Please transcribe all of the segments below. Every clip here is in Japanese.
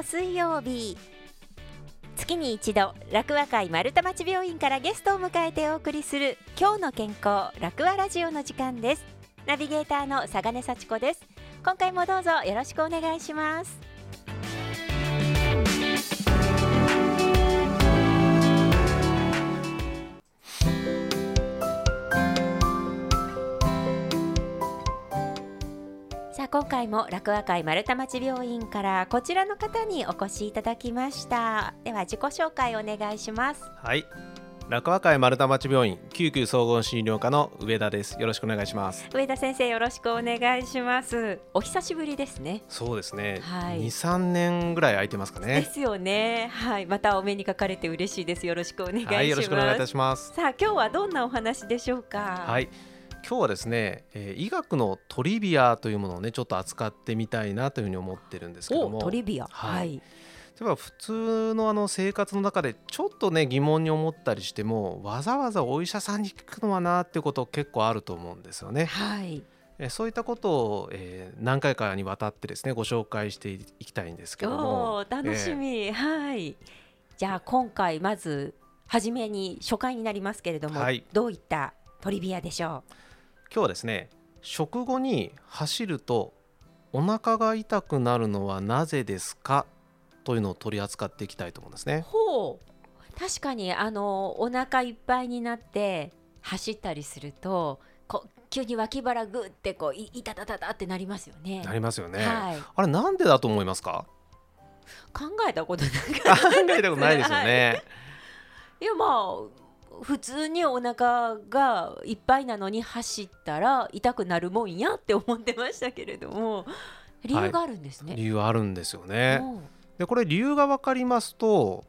と水曜日。月に一度楽和会丸太町病院からゲストを迎えてお送りする今日の健康楽和ラジオの時間です。ナビゲーターの佐金幸子です。今回もどうぞよろしくお願いします。今回も楽和会丸太町病院からこちらの方にお越しいただきました。では自己紹介お願いします。はい。楽和会丸太町病院救急総合診療科の上田です。よろしくお願いします。上田先生よろしくお願いします。お久しぶりですね。そうですね、はい。二三年ぐらい空いてますかでねすよね。はい。またお目にかかれて嬉しいです。よろしくお願いします、はいよろしくお願いいたします。さあ今日はどんなお話でしょうか？はい今日はですね、えー医学のトリビアというものをねちょっと扱ってみたいなというふうに思ってるんですけども。おトリビア。はい。はい。例えば普通のあの生活の中でちょっとね疑問に思ったりしてもわざわざお医者さんに聞くのはなっていうこと結構あると思うんですよね。はい。えーそういったことを、えー何回かにわたってですねご紹介していきたいんですけども。楽しみ、はい。じゃあ今回まず初めに初回になりますけれども、はい。どういったトリビアでしょ今日はですね食後に走るとお腹が痛くなるのはなぜですか？というのを取り扱っていきたいと思うんですうね。ほう。確かにあのお腹いっぱいになって走ったりするとこう急に脇腹グってこういいたたたたってなりますよね。なりますよね。はい。あれなんでだと思いますか？考えたことな考かった。えたことないですよね。いやまあ普通にお腹がいっぱいなのに走ったら痛くなるもんやって思ってましたけれども理由があるんですね。理由あるんですよね。うんでこれ理由が分かりますと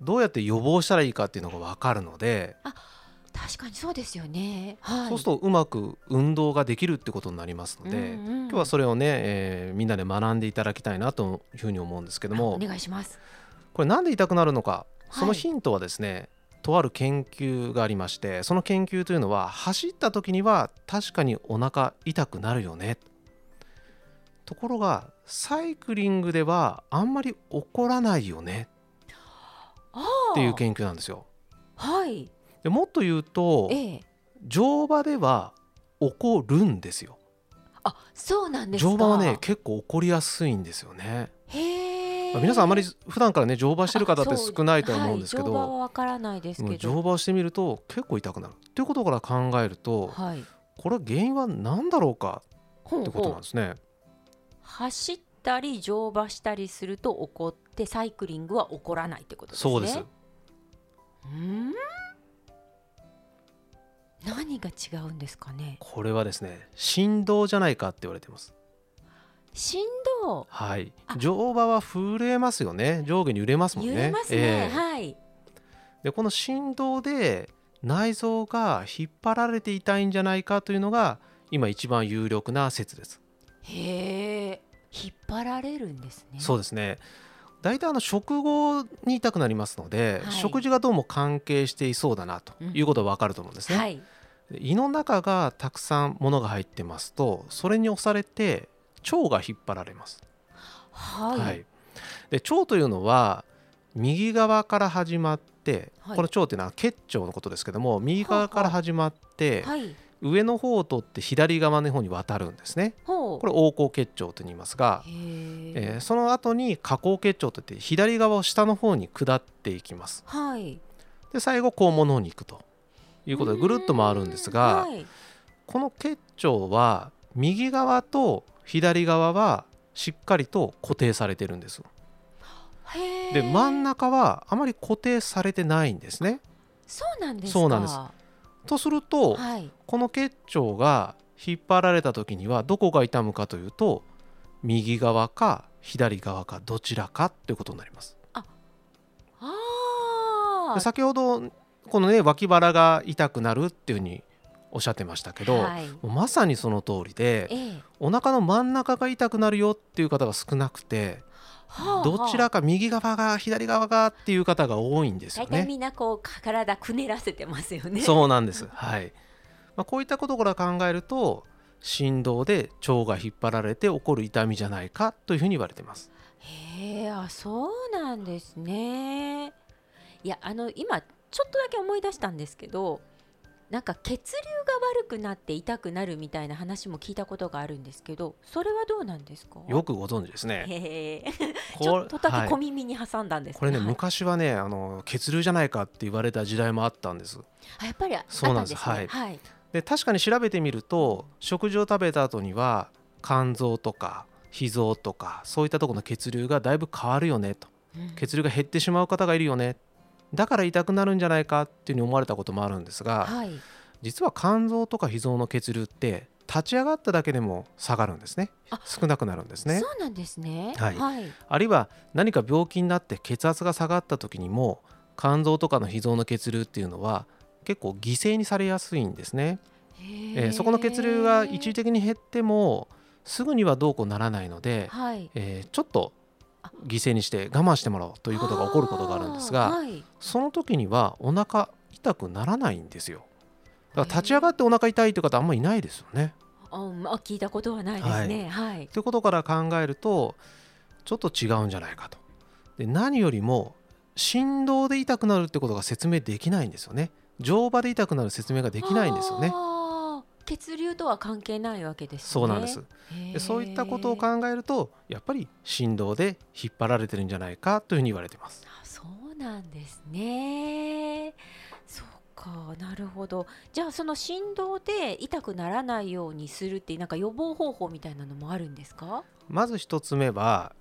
どうやって予防したらいいかっていうのが分かるので、確かにそうですよね。はい。そうするとうまく運動ができるってことになりますので、うんうん今日はそれをね、えーみんなで学んでいただきたいなというふうに思うんですけどもお願いします。これなんで痛くなるのかはいそのヒントはですね、とある研究がありましてその研究というのは走った時には確かにお腹痛くなるよねところがサイクリングではあんまり起こらないよねあっていう研究なんですよ。はい。でもっと言うとええ。乗馬では起こるんですよ。あ、そうなんですか。乗馬はね結構起こりやすいんですよね。へえ。皆さんあまり普段からね乗馬してる方って少ないと思うんですけど、はい乗馬はわからないですけど。乗馬をしてみると結構痛くなるっていうことから考えるとはい。これは原因は何だろうかほってことなんですね。走ったり乗馬したりすると起こってサイクリングは起こらないってことですね。そうです。うん？何が違うんですかね？これはですね振動じゃないかって言われてます。振動。はいあ。乗馬は震えますよね。上下に揺れますもんね。揺れますね。ええはい。でこの振動で内臓が引っ張られていたいんじゃないかというのが今一番有力な説です。へえ。引っ張られるんですね。そうですね。大体あの食後に痛くなりますので、はい食事がどうも関係していそうだなということはわかると思うんですね。はい。で胃の中がたくさん物が入ってますとそれに押されて腸が引っ張られます。はい。で腸というのは右側から始まって、はいこの腸っていうのは結腸のことですけども右側から始まって、はい。上の方を取って左側の方に渡るんですね。これ横行結腸と言いますが、え。ーその後に下行結腸といって左側を下の方に下っていきます。はい。で最後肛門の方に行くということでぐるっと回るんですが、はい。この結腸は右側と左側はしっかりと固定されてるんです。で真ん中はあまり固定されてないんですね。そうなんですか。そうなんですとすると、はい。この結腸が引っ張られた時にはどこが痛むかというと右側か左側かどちらかということになります。ああ。で先ほどこのね脇腹が痛くなるっていうふうにおっしゃってましたけど、はい。まさにその通りでええ。お腹の真ん中が痛くなるよっていう方が少なくてはあどちらか右側が左側がっていう方が多いんですよね。大体みんなこう体くねらせてますよね。そうなんです。はい。まあ、こういったことから考えると振動で腸が引っ張られて起こる痛みじゃないかというふうに言われています。へえあそうなんですねいやあの今ちょっとだけ思い出したんですけどなんか血流が悪くなって痛くなるみたいな話も聞いたことがあるんですけどそれはどうなんですか？よくご存知ですね。ちょっとだけ小はい。耳に挟んだんですこれね、はい。昔はねあの血流じゃないかって言われた時代もあったんです。あやっぱりあったそうなんです。んですね。はい。で確かに調べてみると食事を食べた後には肝臓とか脾臓とかそういったところの血流がだいぶ変わるよねと。うん。血流が減ってしまう方がいるよねだから痛くなるんじゃないかっていうふうに思われたこともあるんですがはい。実は肝臓とか脾臓の血流って立ち上がっただけでも下がるんですね。あ少なくなるんですね。そうなんですね。はい。はい。あるいは何か病気になって血圧が下がった時にも肝臓とかの脾臓の血流っていうのは結構犠牲にされやすいんですね、えーそこの血流が一時的に減ってもすぐにはどうこうならないので、はい。えーちょっと犠牲にして我慢してもらおうということが起こることがあるんですが、はいその時にはお腹痛くならないんですよだから立ち上がってお腹痛いという方あんまりいないですよね。あまあ聞いたことはないですねはいということから考えるとちょっと違うんじゃないかと。で何よりも振動で痛くなるってことが説明できないんですよね。乗馬で痛くなる説明ができないんですよね。血流とは関係ないわけですね。そうなんです。でそういったことを考えるとやっぱり振動で引っ張られてるんじゃないかというふうに言われています。あそうなんですね。そうかなるほど。じゃあその振動で痛くならないようにするっていうなんか予防方法みたいなのもあるんですか？まず一つ目は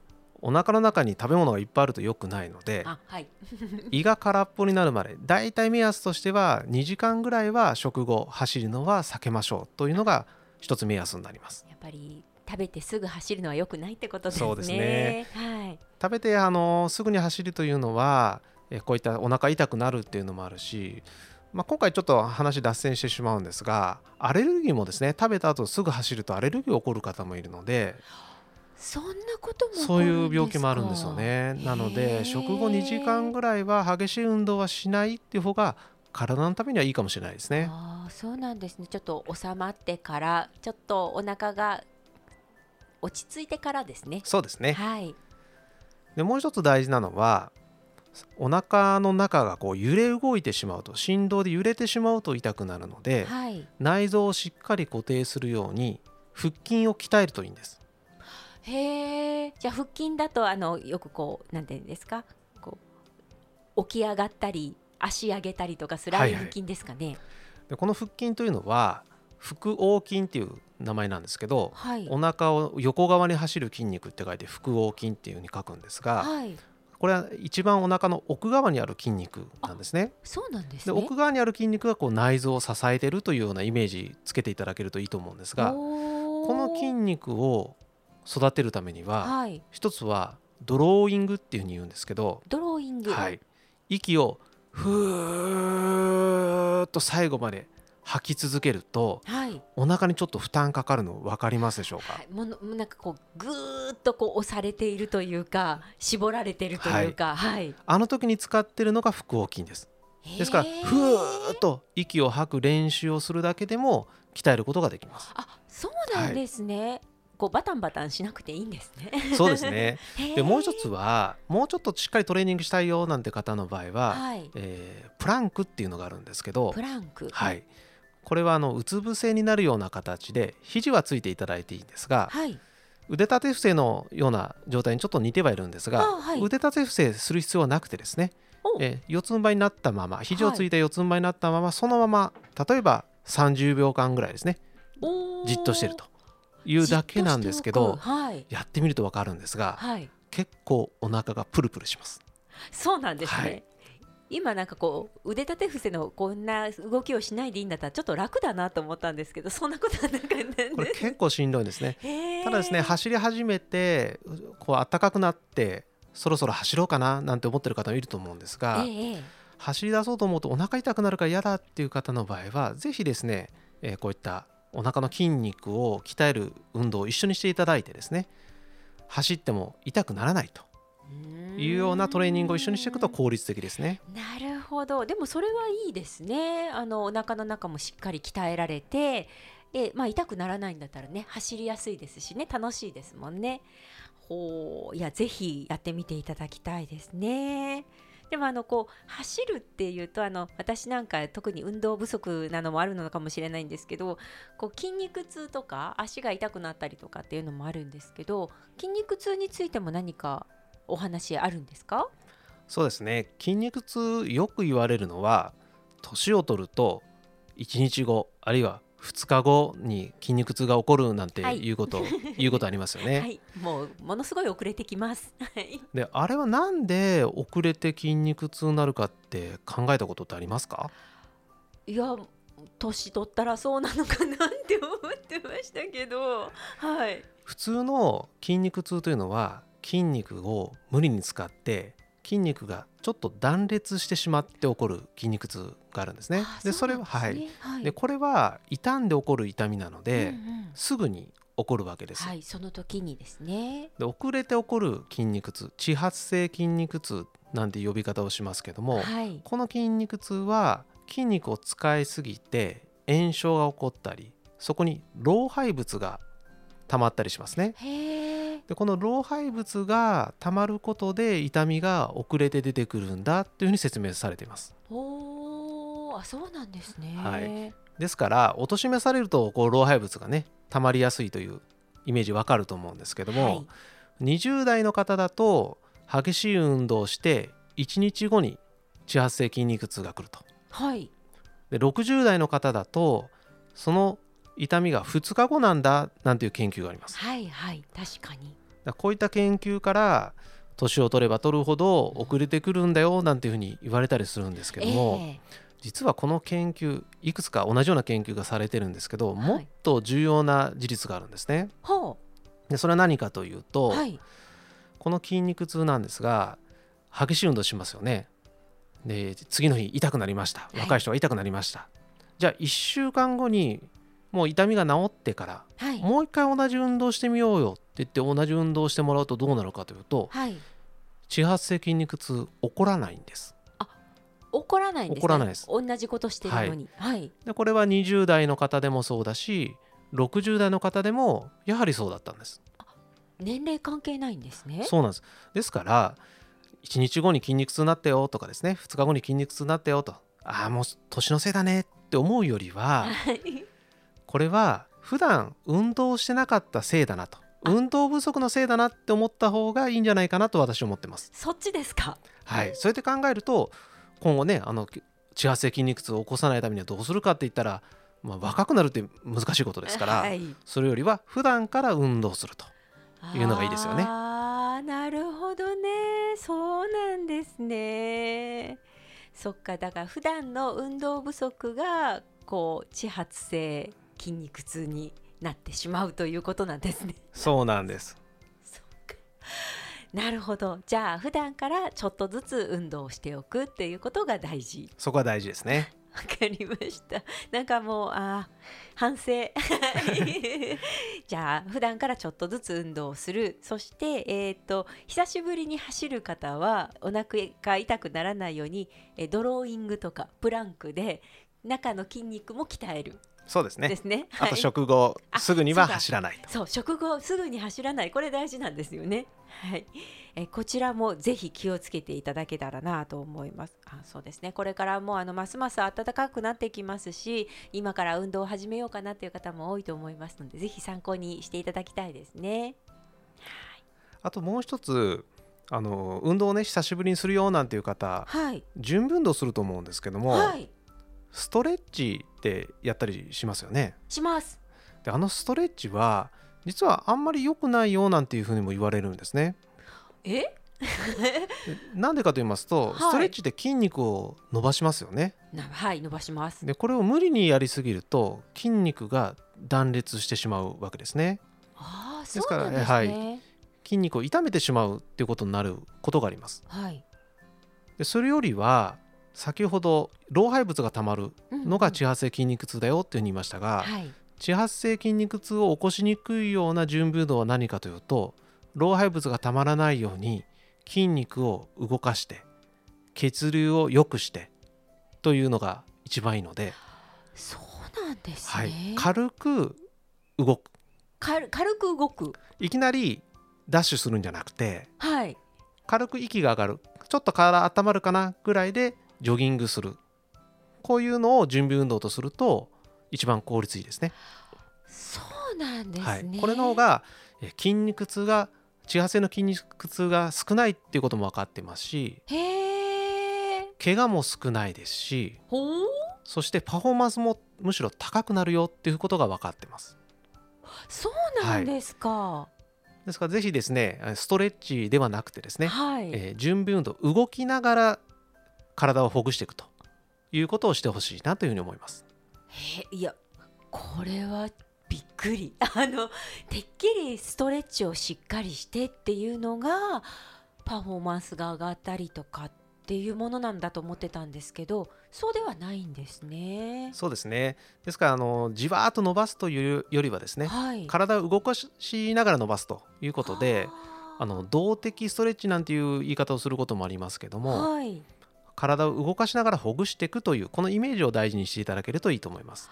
お腹の中に食べ物がいっぱいあると良くないのであはい。胃が空っぽになるまでだいたい目安としては2時間ぐらいは食後走るのは避けましょうというのが一つ目安になります。やっぱり食べてすぐ走るのは良くないってことですね。そうですね。はい。食べてあのすぐに走るというのはえこういったお腹痛くなるっていうのもあるし、まあ、今回ちょっと話脱線してしまうんですがアレルギーもですね食べた後すぐ走るとアレルギーが起こる方もいるのでそんなこともそういう病気もあるんですよね。なのへでー。食後2時間ぐらいは激しい運動はしないっていう方が体のためにはいいかもしれないですね。ああそうなんですね。ちょっと収まってからちょっとお腹が落ち着いてからですね。そうですね。はい。でもう一つ大事なのはお腹の中がこう揺れ動いてしまうと振動で揺れてしまうと痛くなるのではい。内臓をしっかり固定するように腹筋を鍛えるといいんですへえじゃあ腹筋だとあのよくこうなんていうんですか？こう起き上がったり足上げたりとかするああいうはいはい。腹筋ですかね？でこの腹筋というのは腹横筋っていう名前なんですけどはい。お腹を横側に走る筋肉って書いて腹横筋っていうふうに書くんですがはい。これは一番お腹の奥側にある筋肉なんですね。そうなんですでね奥側にある筋肉がこう内臓を支えてるというようなイメージつけていただけるといいと思うんですがここの筋肉を育てるためにははい。一つはドローイングっていうふうに言うんですけど、ドローイング。はい、息をふーっと最後まで吐き続けるとはい。お腹にちょっと負担かかるの分かりますでしょうか、はい。ものなんかこうぐーっとこう押されているというか絞られているというかはい、あの時に使ってるのが腹横筋です。ですからふーっと息を吐く練習をするだけでも鍛えることができます。あそうなんですね、こうバタンバタンしなくていいんですね。そうですね。でもう一つはもうちょっとしっかりトレーニングしたいよなんて方の場合は、はい。えープランクっていうのがあるんですけどプランク。はい、これはあのうつ伏せになるような形で肘はついていただいていいんですがはい。腕立て伏せのような状態にちょっと似てはいるんですが、あはい。腕立て伏せする必要はなくてですね、お。えー四つん這いになったまま肘をついた四つん這いになったまま、そのまま例えば30秒間ぐらいですね。じっとしてるというだけなんですけどはい。やってみると分かるんですがはい。結構お腹がプルプルします。そうなんですね、はい。今なんかこう腕立て伏せのこんな動きをしないでいいんだったらちょっと楽だなと思ったんですけどそんなことはなかったんです。これ結構しんどいですね。ただですね走り始めてこう暖かくなってそろそろ走ろうかななんて思ってる方もいると思うんですが、走り出そうと思うとお腹痛くなるから嫌だっていう方の場合はぜひですね、えーこういったお腹の筋肉を鍛える運動を一緒にしていただいてですね走っても痛くならないというようなトレーニングを一緒にしていくと効率的ですね。なるほどでもそれはいいですねあのお腹の中もしっかり鍛えられてで、まあ、痛くならないんだったらね走りやすいですしね楽しいですもんねほういやぜひやってみていただきたいですね。でもあのこう走るっていうとあの私なんか特に運動不足なのもあるのかもしれないんですけどこう筋肉痛とか足が痛くなったりとかっていうのもあるんですけど筋肉痛についても何かお話あるんですか？そうですね。筋肉痛よく言われるのは年を取ると1日後あるいは2日後に筋肉痛が起こるなんていうこと、はい、いうことありますよね。はい、もうものすごい遅れてきます。で、あれはなんで遅れて筋肉痛になるかって考えたことってありますか？いや、年取ったらそうなのかなって思ってましたけど、はい。普通の筋肉痛というのは筋肉を無理に使って筋肉がちょっと断裂してしまって起こる筋肉痛があるんですね。でそれははい、はい、でこれは傷んで起こる痛みなので、うんうん、すぐに起こるわけです。はい、その時にですね。で遅れて起こる筋肉痛、遅発性筋肉痛なんて呼び方をしますけども、はい、この筋肉痛は筋肉を使いすぎて炎症が起こったり、そこに老廃物が溜まったりしますね。でこの老廃物が溜まることで痛みが遅れて出てくるんだというふうに説明されています。おあそうなんですね、はい、ですからおとしめされるとこう老廃物がね溜まりやすいというイメージわかると思うんですけども、はい、20代の方だと激しい運動をして1日後に遅発性筋肉痛が来ると。はい、で60代の方だとその痛みが2日後なんだなんていう研究があります。はいはい確かに。こういった研究から年を取れば取るほど遅れてくるんだよなんていうふうに言われたりするんですけども、えー、実はこの研究いくつか同じような研究がされてるんですけど、はい、もっと重要な事実があるんですね。でそれは何かというと、はい、この筋肉痛なんですが激しい運動しますよね。で次の日痛くなりました。若い人は痛くなりました、はい、じゃあ1週間後にもう痛みが治ってから、はい、もう一回同じ運動してみようよって言って同じ運動してもらうとどうなるかというと、はい、始発性筋肉痛起こらないんです。あ起こらないんです、ね、起こらないです。同じことしてるのに。はい。でこれは20代の方でもそうだし60代の方でもやはりそうだったんです。年齢関係ないんですね。そうなんです。ですから1日後に筋肉痛になったよとかですね2日後に筋肉痛になったよとああもう年のせいだねって思うよりは、これは普段運動してなかったせいだなと。運動不足のせいだなって思った方がいいんじゃないかなと私は思ってます。そっちですか？はい。そうやって考えると今後ねあの遅発性筋肉痛を起こさないためにはどうするかって言ったら、まあ、若くなるって難しいことですから、はい、それよりは普段から運動するというのがいいですよね。あなるほどね。そうなんですね。そっかだから普段の運動不足がこう遅発性筋肉痛になってしまうということなんですね。そうなんです。なるほど。じゃあ普段からちょっとずつ運動をしておくっていうことが大事。そこは大事ですね。わかりました。なんかもうあ反省。じゃあ普段からちょっとずつ運動をする。そしてえっ、ー、と久しぶりに走る方はお腹が痛くならないようにえドローイングとかプランクで中の筋肉も鍛える。そうですね。ですね。あと食後、すぐには走らないそう食後すぐに走らないこれ大事なんですよね。はい。えこちらもぜひ気をつけていただけたらなと思います。あそうですね。これからもうあのますます暖かくなってきますし、今から運動を始めようかなという方も多いと思いますので、ぜひ参考にしていただきたいですね。はい。あともう一つ。あの運動をね久しぶりにするよなんていう方、はい、準備運動すると思うんですけども、はい、ストレッチってやったりしますよね。します。であのストレッチは実はあんまり良くないよなんていうふうにも言われるんですね。え？なんでかと言いますと、はい、ストレッチで筋肉を伸ばしますよね。はい伸ばします。でこれを無理にやりすぎると筋肉が断裂してしまうわけですね。ああそうなんですね、はい、筋肉を痛めてしまうっていうことになることがあります。はい。でそれよりは先ほど老廃物がたまるのが遅発性筋肉痛だよっていうふうに言いましたが、はい、遅発性筋肉痛を起こしにくいような準備運動は何かというと老廃物がたまらないように筋肉を動かして血流を良くしてというのが一番いいので。そうなんですね、はい、軽く動く。軽く動く。いきなりダッシュするんじゃなくてはい。軽く息が上がる。ちょっと体温まるかなぐらいでジョギングする。こういうのを準備運動とすると一番効率いいですね。そうなんですね、はい、これの方がえ筋肉痛が致発性の筋肉痛が少ないっていうことも分かってますしへえ怪我も少ないですしほう？そしてパフォーマンスもむしろ高くなるよっていうことが分かってます。そうなんですか。ですからぜひですねストレッチではなくてですね、はい、えー準備運動動きながら体をほぐしていくということをしてほしいなというふうに思います。へいやこれはびっくり。あのてっきりストレッチをしっかりしてっていうのがパフォーマンスが上がったりとかっていうものなんだと思ってたんですけどそうではないんですね。そうですね。ですからあのじわーっと伸ばすというよりはですねはい、体を動かしながら伸ばすということであの動的ストレッチなんていう言い方をすることもありますけども、はい、体を動かしながらほぐしていくというこのイメージを大事にしていただけるといいと思います。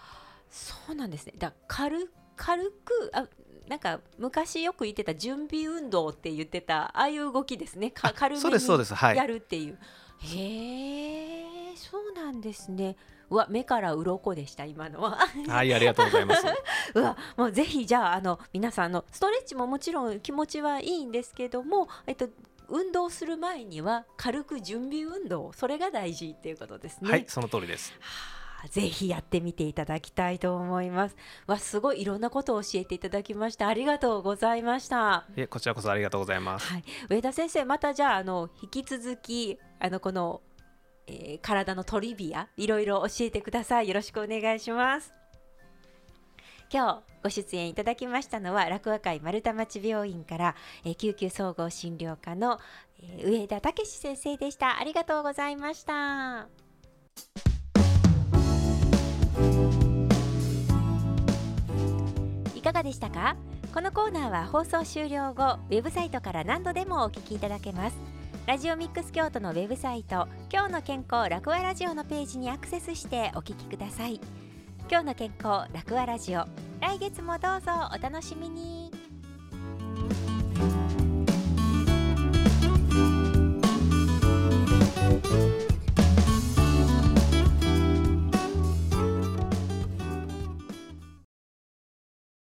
そうなんですね。だ軽軽くあなんか昔よく言ってた準備運動って言ってたああいう動きですね。か軽めそうですそうでにすはいやるっていう。へえ、そうなんですね。うわ目から鱗でした今のは。はいありがとうございます。うわもうぜひじゃああの皆さんあのストレッチももちろん気持ちはいいんですけども、えっと運動する前には軽く準備運動それが大事っていうことですね。はいその通りです。はあぜひやってみていただきたいと思います。わすごいいろんなことを教えていただきました。ありがとうございました。いえこちらこそありがとうございます。はい、上田先生またじゃああの引き続きあのこの、えー体のトリビアいろいろ教えてください。よろしくお願いします。今日ご出演いただきましたのは落語会丸太町病院から、えー救急総合診療科の、えー上田武先生でした。ありがとうございました。いかがでしたか？このコーナーは放送終了後ウェブサイトから何度でもお聞きいただけますラジオミックス京都のウェブサイト今日の健康楽和ラジオのページにアクセスしてお聞きください今日の健康楽和ラジオ。来月もどうぞお楽しみに。